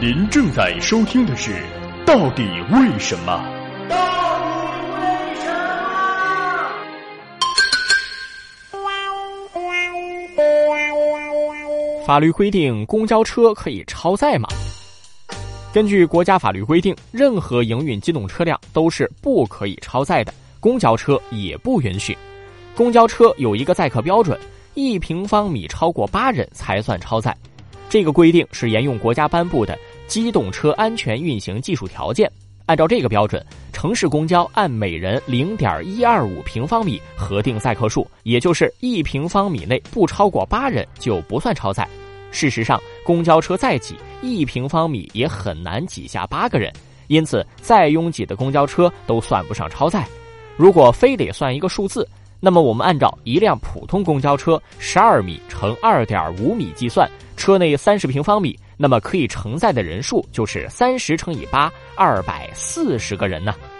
您正在收听的是《到底为什么》。法律规定公交车可以超载吗？根据国家法律规定，任何营运机动车辆都是不可以超载的，公交车也不允许。公交车有一个载客标准，一平方米超过八人才算超载。这个规定是沿用国家颁布的《机动车安全运行技术条件》，按照这个标准，城市公交按每人零点一二五平方米核定载客数，也就是一平方米内不超过八人就不算超载。事实上，公交车再挤，一平方米也很难挤下八个人，因此再拥挤的公交车都算不上超载。如果非得算一个数字，那么我们按照一辆普通公交车十二米乘二点五米计算，车内三十平方米，那么可以承载的人数就是三十乘以八，二百四十个人呢。